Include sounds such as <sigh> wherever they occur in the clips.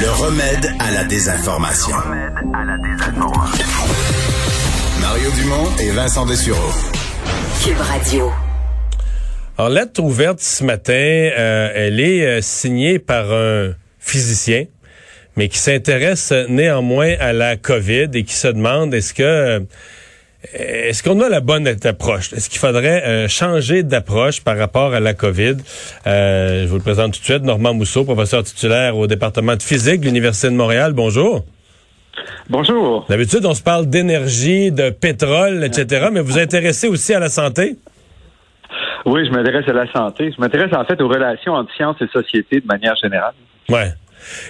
Le remède à la désinformation. Mario Dumont et Vincent Dessureau. Cube Radio. Alors, lettre ouverte ce matin, euh, elle est euh, signée par un physicien, mais qui s'intéresse néanmoins à la COVID et qui se demande est-ce que euh, est-ce qu'on a la bonne approche? Est-ce qu'il faudrait euh, changer d'approche par rapport à la COVID? Euh, je vous le présente tout de suite. Normand Mousseau, professeur titulaire au département de physique de l'Université de Montréal. Bonjour. Bonjour. D'habitude, on se parle d'énergie, de pétrole, etc., mais vous intéressez aussi à la santé? Oui, je m'intéresse à la santé. Je m'intéresse en fait aux relations entre sciences et société de manière générale. Ouais.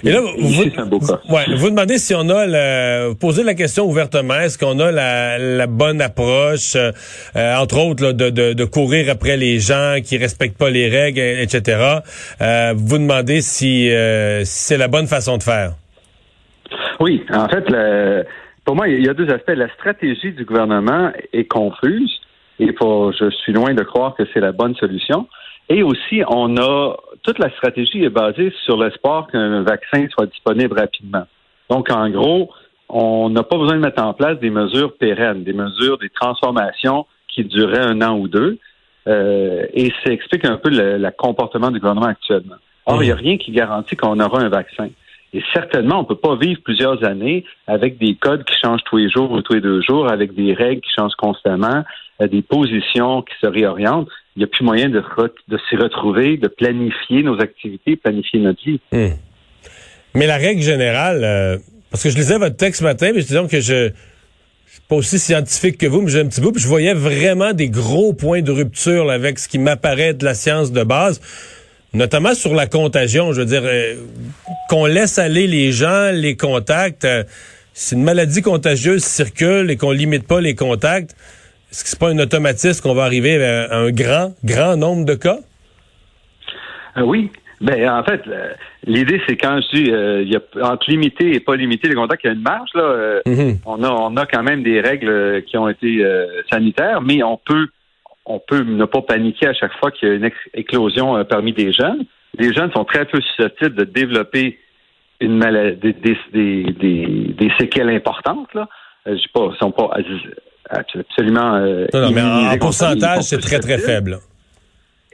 Et là, vous, Ouais, vous demandez si on a, vous posez la question ouvertement, est-ce qu'on a la, la, bonne approche, euh, entre autres, là, de, de, de, courir après les gens qui respectent pas les règles, etc. Euh, vous demandez si, euh, si c'est la bonne façon de faire. Oui, en fait, le, pour moi, il y a deux aspects. La stratégie du gouvernement est confuse et pour, je suis loin de croire que c'est la bonne solution. Et aussi, on a toute la stratégie est basée sur l'espoir qu'un vaccin soit disponible rapidement. Donc, en gros, on n'a pas besoin de mettre en place des mesures pérennes, des mesures, des transformations qui dureraient un an ou deux. Euh, et ça explique un peu le, comportement du gouvernement actuellement. Or, il n'y a rien qui garantit qu'on aura un vaccin. Et certainement, on ne peut pas vivre plusieurs années avec des codes qui changent tous les jours ou tous les deux jours, avec des règles qui changent constamment, euh, des positions qui se réorientent il n'y a plus moyen de, s'y retrouver, de planifier nos activités, planifier notre vie. Hmm. Mais la règle générale, euh, parce que je lisais votre texte ce matin, mais disons que je, je suis pas aussi scientifique que vous, mais j'ai un petit bout, puis je voyais vraiment des gros points de rupture avec ce qui m'apparaît de la science de base, notamment sur la contagion. Je veux dire, euh, qu'on laisse aller les gens, les contacts. Euh, si une maladie contagieuse circule et qu'on limite pas les contacts, est-ce que c'est pas un automatisme qu'on va arriver à un grand, grand nombre de cas? Euh, oui. Ben, en fait, l'idée, c'est quand je dis euh, y a, entre limiter et pas limiter les contacts, il y a une marge. Là, euh, mm-hmm. on, a, on a quand même des règles qui ont été sanitaires, mais on peut on peut ne pas paniquer à chaque fois qu'il y a une éclosion parmi des jeunes. Les jeunes sont très peu susceptibles de développer une maladie, des, des, des, séquelles importantes. Là. je sais pas, sont pas absolument. Euh, non, mais en, pourcentage, c'est très, très faible.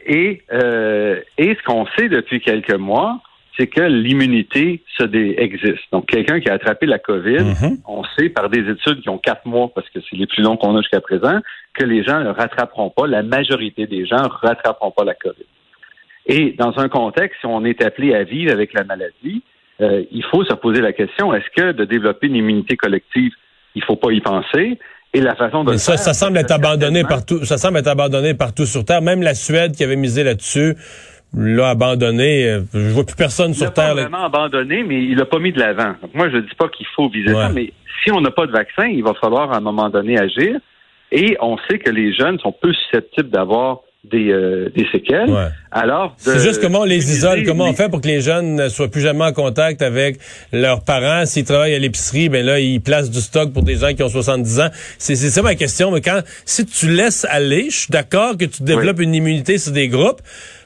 Et, euh, et ce qu'on sait depuis quelques mois, c'est que l'immunité se existe. Donc, quelqu'un qui a attrapé la COVID, mm-hmm. on sait par des études qui ont quatre mois, parce que c'est les plus longs qu'on a jusqu'à présent, que les gens ne rattraperont pas, la majorité des gens ne rattraperont pas la COVID. Et dans un contexte, si on est appelé à vivre avec la maladie, euh, il faut se poser la question, est-ce que de développer une immunité collective, il ne faut pas y penser? Et la façon de ça, ça semble être abandonné partout. Ça semble être abandonné partout sur Terre. Même la Suède qui avait misé là-dessus l'a abandonné. Je vois plus personne sur Terre. Il l'a vraiment abandonné, mais il l'a pas mis de l'avant. Moi, je dis pas qu'il faut viser ça, mais si on n'a pas de vaccin, il va falloir à un moment donné agir. Et on sait que les jeunes sont peu susceptibles d'avoir des, euh, des séquelles. Alors, c'est juste comment on les isole, comment on fait pour que les jeunes ne soient plus jamais en contact avec leurs parents. S'ils travaillent à l'épicerie, ben là, ils placent du stock pour des gens qui ont 70 ans. C'est ça ma question. Mais quand, si tu laisses aller, je suis d'accord que tu développes une immunité sur des groupes.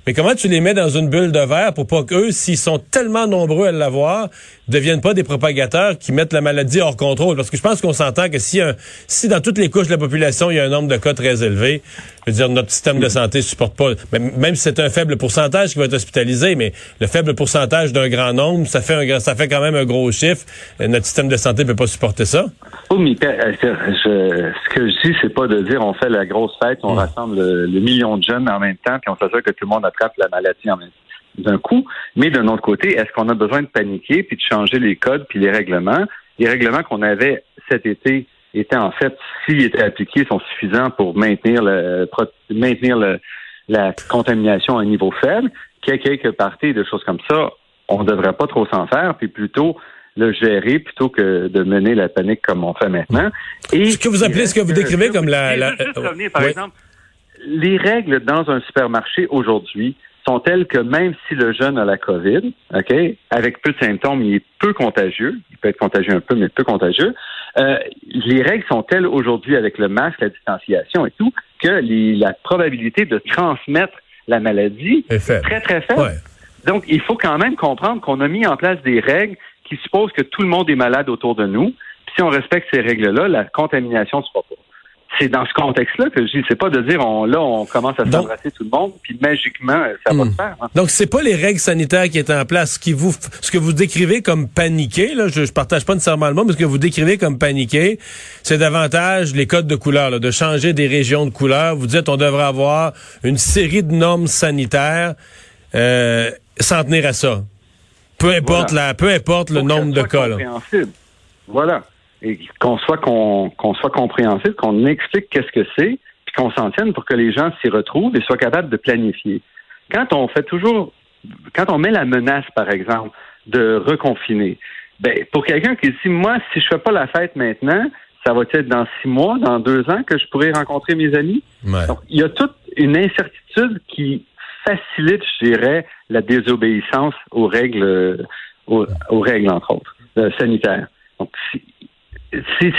Mais comment tu les mets dans une bulle de verre pour pas qu'eux, s'ils sont tellement nombreux à l'avoir, deviennent pas des propagateurs qui mettent la maladie hors contrôle? Parce que je pense qu'on s'entend que si, un, si dans toutes les couches de la population, il y a un nombre de cas très élevé, je veux dire, notre système de santé supporte pas, même si c'est un faible pourcentage qui va être hospitalisé, mais le faible pourcentage d'un grand nombre, ça fait un, ça fait quand même un gros chiffre. Notre système de santé peut pas supporter ça. Oh, mais euh, ce que je dis, c'est pas de dire on fait la grosse fête, on hmm. rassemble le, million de jeunes en même temps, puis on s'assure que tout le monde attrape la maladie en même d'un coup. Mais d'un autre côté, est-ce qu'on a besoin de paniquer puis de changer les codes puis les règlements? Les règlements qu'on avait cet été étaient en fait, s'ils étaient appliqués, sont suffisants pour maintenir le maintenir le, la contamination à un niveau faible. Qu'il y ait quelques parties de choses comme ça, on ne devrait pas trop s'en faire, puis plutôt le gérer plutôt que de mener la panique comme on fait maintenant. Et ce que vous appelez, ce que vous décrivez comme la... la... par exemple, les règles dans un supermarché aujourd'hui sont telles que même si le jeune a la COVID, OK, avec peu de symptômes, il est peu contagieux, il peut être contagieux un peu, mais peu contagieux, euh, les règles sont telles aujourd'hui avec le masque, la distanciation et tout, que la probabilité de transmettre la maladie est, très, très faible. Donc, il faut quand même comprendre qu'on a mis en place des règles qui suppose que tout le monde est malade autour de nous. Puis si on respecte ces règles-là, la contamination ne se fera pas c'est dans ce contexte-là que je dis, c'est pas de dire on là on commence à s'embrasser tout le monde puis magiquement ça va hmm. se faire. Hein. Donc c'est pas les règles sanitaires qui étaient en place, ce qui vous ce que vous décrivez comme paniqué là, je, je partage pas nécessairement le mot, mais ce que vous décrivez comme paniqué, c'est davantage les codes de couleur, là, de changer des régions de couleur. Vous dites on devrait avoir une série de normes sanitaires euh, s'en tenir à ça. Peu importe la, peu importe le nombre de cas. Là. Voilà et qu'on soit qu'on soit compréhensif, qu'on explique qu'est-ce que c'est, puis qu'on s'en tienne pour que les gens s'y retrouvent et soient capables de planifier. Quand on fait toujours, quand on met la menace, par exemple, de reconfiner, ben pour quelqu'un qui dit moi, si je fais pas la fête maintenant, ça va être dans six mois, dans deux ans que je pourrai rencontrer mes amis. Donc, il y a toute une incertitude qui facilite, je dirais, la désobéissance aux règles, aux, règles entre autres euh, sanitaires. Donc, c'est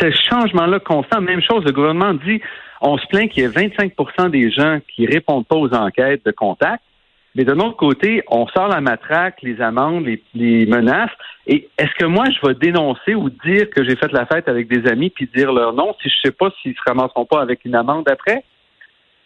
ce changement-là constant. Même chose, le gouvernement dit, on se plaint qu'il y ait 25% des gens qui répondent pas aux enquêtes de contact. Mais d'un autre côté, on sort la matraque, les amendes, les, menaces. Et est-ce que moi, je vais dénoncer ou dire que j'ai fait la fête avec des amis puis dire leur nom si je sais pas s'ils se ramasseront pas avec une amende après?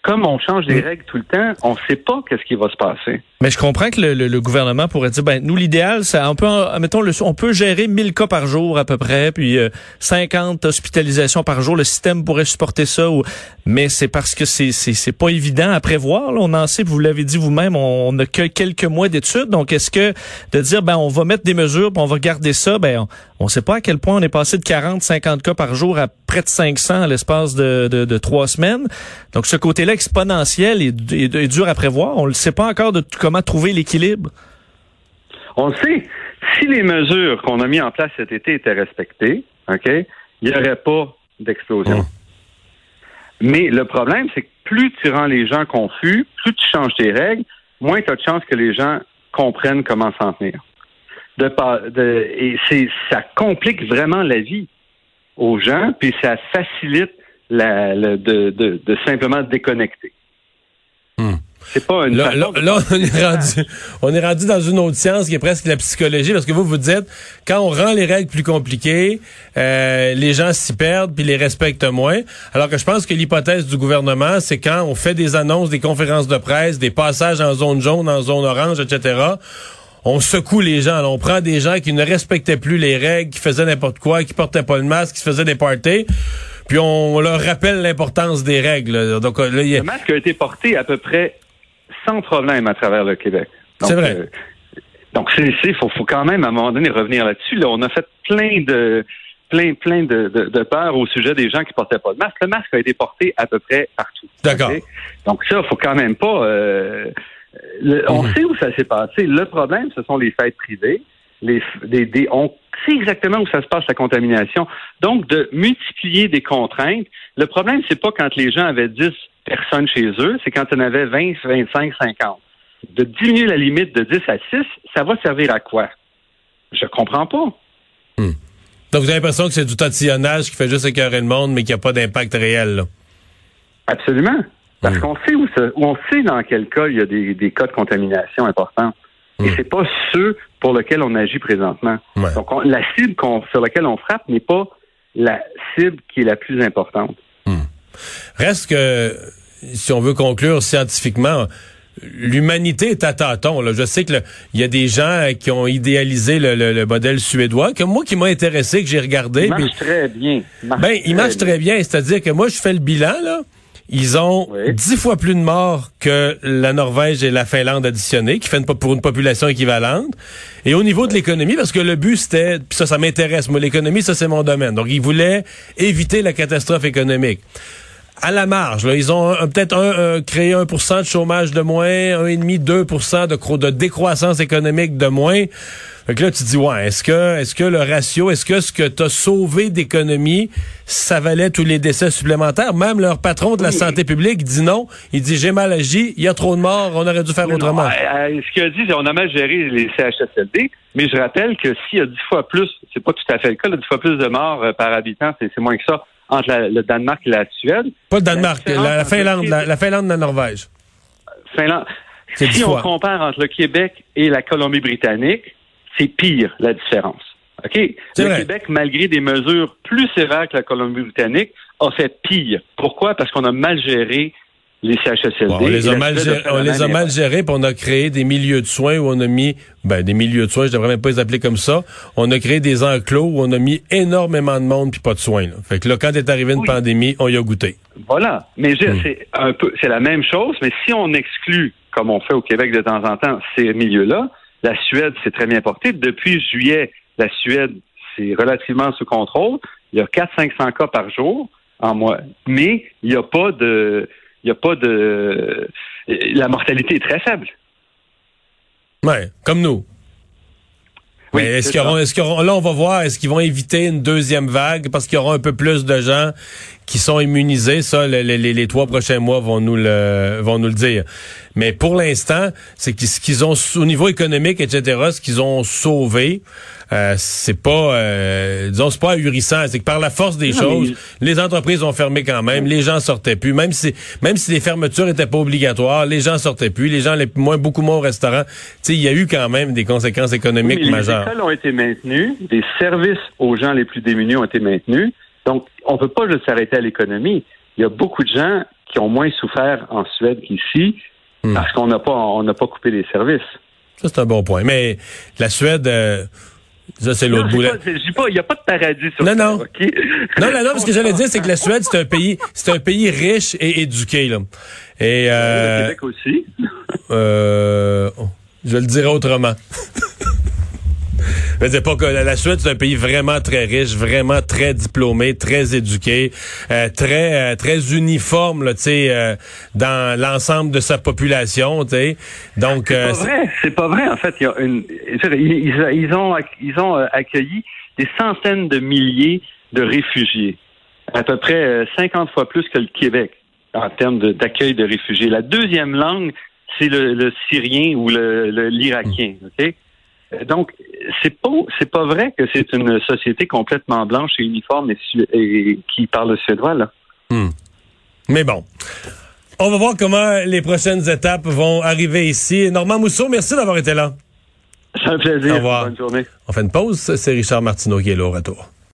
Comme on change les règles tout le temps, on ne sait pas qu'est-ce qui va se passer. Mais je comprends que le, gouvernement pourrait dire, ben nous l'idéal, c'est on peut, mettons, le, on peut gérer 1000 cas par jour à peu près, puis 50 euh, hospitalisations par jour. Le système pourrait supporter ça, ou, mais c'est parce que c'est c'est pas évident à prévoir. Là. On en sait, vous l'avez dit vous-même, on n'a que quelques mois d'études. Donc est-ce que de dire, ben on va mettre des mesures, puis on va garder ça, ben on ne sait pas à quel point on est passé de 40, 50 cas par jour à près de 500 à l'espace de, trois semaines. Donc, ce côté-là exponentiel est, dur à prévoir. On ne sait pas encore de comment trouver l'équilibre. On le sait. Si les mesures qu'on a mises en place cet été étaient respectées, OK, il n'y aurait pas d'explosion. Hum. Mais le problème, c'est que plus tu rends les gens confus, plus tu changes tes règles, moins tu as de chances que les gens comprennent comment s'en tenir de, et c'est ça complique vraiment la vie aux gens, puis ça facilite la, de, de, simplement déconnecter. Hmm. C'est pas une là, là, on est rendu on est rendu dans une autre science qui est presque la psychologie parce que vous vous dites quand on rend les règles plus compliquées, euh, les gens s'y perdent puis les respectent moins. Alors que je pense que l'hypothèse du gouvernement, c'est quand on fait des annonces, des conférences de presse, des passages en zone jaune, en zone orange, etc on secoue les gens. on prend des gens qui ne respectaient plus les règles, qui faisaient n'importe quoi, qui portaient pas le masque, qui faisaient des parties, puis on leur rappelle l'importance des règles. Donc, là, Le masque a été porté à peu près sans problème à travers le Québec. C'est vrai. Euh, donc, c'est, faut, faut quand même à un moment donné revenir là-dessus. Là, on a fait plein de plein, plein de, de, peur au sujet des gens qui portaient pas le masque. Le masque a été porté à peu près partout. D'accord. Donc ça, faut quand même pas. Euh, on mhm. sait où ça s'est passé. Le problème, ce sont les fêtes privées. Les, on sait exactement où ça se passe la contamination. Donc, de multiplier des contraintes. Le problème, c'est pas quand les gens avaient 10 personnes chez eux, c'est quand on avait 20, 25, 50. De diminuer la limite de 10 à 6, ça va servir à quoi? Je comprends pas. Hmm. Donc, vous avez l'impression que c'est du tatillonnage qui fait juste écœurer le monde, mais qui n'a pas d'impact réel, Absolument. Parce hmm. qu'on sait où, on sait dans quel cas il y a des, des cas de contamination importants. Et hmm. c'est pas ceux pour lesquels on agit présentement. Donc la cible sur laquelle on frappe n'est pas la cible qui est la plus importante. Hmm. Reste que si on veut conclure scientifiquement, l'humanité est à tâtons. Là. Je sais que il y a des gens qui ont idéalisé le, modèle suédois, que moi qui m'a intéressé, que j'ai regardé. Il marche très bien. ben, il marche très bien. C'est-à-dire que moi, je fais le bilan là. Ils ont dix fois plus de morts que la Norvège et la Finlande additionnées, qui fait pour une population équivalente. Et au niveau de l'économie, parce que le but c'était, puis ça, ça m'intéresse, moi l'économie, ça c'est mon domaine. Donc ils voulaient éviter la catastrophe économique. À la marge, là, ils ont peut-être un, créé un pour cent de chômage de moins, un et demi, deux pour cent de, de décroissance économique de moins. Fait que là, tu dis, ouais, est-ce que, est-ce que le ratio, est-ce que ce que tu as sauvé d'économie, ça valait tous les décès supplémentaires? Même leur patron de la santé publique dit non. Il dit, j'ai mal agi, il y a trop de morts, on aurait dû faire autrement. Euh, euh, ce qu'il a dit, c'est on a mal géré les CHSLD, mais je rappelle que s'il y a dix fois plus, c'est pas tout à fait le cas, dix fois plus de morts euh, par habitant, c'est moins que ça entre le Danemark et la Suède. Pas le Danemark, la, Finlande, la, Finlande et la Norvège. Finlande. Si on compare entre le Québec et la Colombie-Britannique, c'est pire la différence. OK? Le vrai. Québec, malgré des mesures plus sévères que la Colombie-Britannique, a fait pire. Pourquoi? Parce qu'on a mal géré les CHSLD. Bon, on les a mal gérés, on les a mal gérés, puis on a créé des milieux de soins où on a mis, ben, des milieux de soins, je devrais même pas les appeler comme ça. On a créé des enclos où on a mis énormément de monde puis pas de soins. Là. Fait que là, quand est arrivé une Oui. pandémie, on y a goûté. Voilà. Mais Hmm. c'est un peu, c'est la même chose, mais si on exclut, comme on fait au Québec de temps en temps, ces milieux-là, la Suède s'est très bien portée. Depuis juillet, la Suède, c'est relativement sous contrôle. Il y a 400-500 cas par jour en mois. Mais il n'y a pas de, il y a pas de, la mortalité est très faible. Ouais, comme nous. Oui, Mais est-ce auront- là, on va voir, est-ce qu'ils vont éviter une deuxième vague parce qu'il y aura un peu plus de gens qui sont immunisés? Ça, le- le- les, les trois prochains mois vont nous le, vont nous le dire. Mais pour l'instant, c'est qu'ils- ce qu'ils ont, au niveau économique, etc., ce qu'ils ont sauvé, euh, c'est pas, euh, disons, c'est pas ahurissant. C'est que par la force des Non, choses, mais- les entreprises ont fermé quand même, les gens sortaient plus, même si, même si les fermetures étaient pas obligatoires, les gens sortaient plus, les gens allaient moins, beaucoup moins au restaurant. Tu sais, il y a eu quand même des conséquences économiques Oui, mais majeures. Les écoles ont été maintenues, des services aux gens les plus démunis ont été maintenus. Donc, on ne peut pas juste s'arrêter à l'économie. Il y a beaucoup de gens qui ont moins souffert en Suède qu'ici Hmm. parce qu'on n'a pas on n'a pas coupé les services. Ça, c'est un bon point. Mais la Suède, euh, ça, c'est l'autre pas, il n'y a pas de paradis sur Non, non. Non, non, non, ce que j'allais dire, c'est que la Suède, c'est un pays, c'est un pays riche et éduqué, là. Et, Le euh, Québec aussi. euh, oh, je le dirais autrement. <laughs> Je veux dire pas que la Suède, c'est un pays vraiment très riche, vraiment très diplômé, très éduqué, euh, très euh, très uniforme, là, tu sais, euh, dans l'ensemble de sa population, tu sais. Donc, C'est euh, pas vrai, c'est pas vrai. En fait, il y a une, ils, ils- ils ont, ils ont euh, accueilli des centaines de milliers de réfugiés, à peu près euh, 50 fois plus que le Québec en termes d'accueil de, réfugiés. La deuxième langue, c'est le, le syrien ou le le- l'irakien. Ok? Euh, Donc, c'est pas, c'est pas vrai que c'est une société complètement blanche et uniforme et, et qui parle le suédois là. Mais bon. On va voir comment les prochaines étapes vont arriver ici. Normand Mousseau, merci d'avoir été là. C'est un plaisir. Au revoir. Bonne journée. On fait une pause. C'est Richard Martineau qui est là au retour.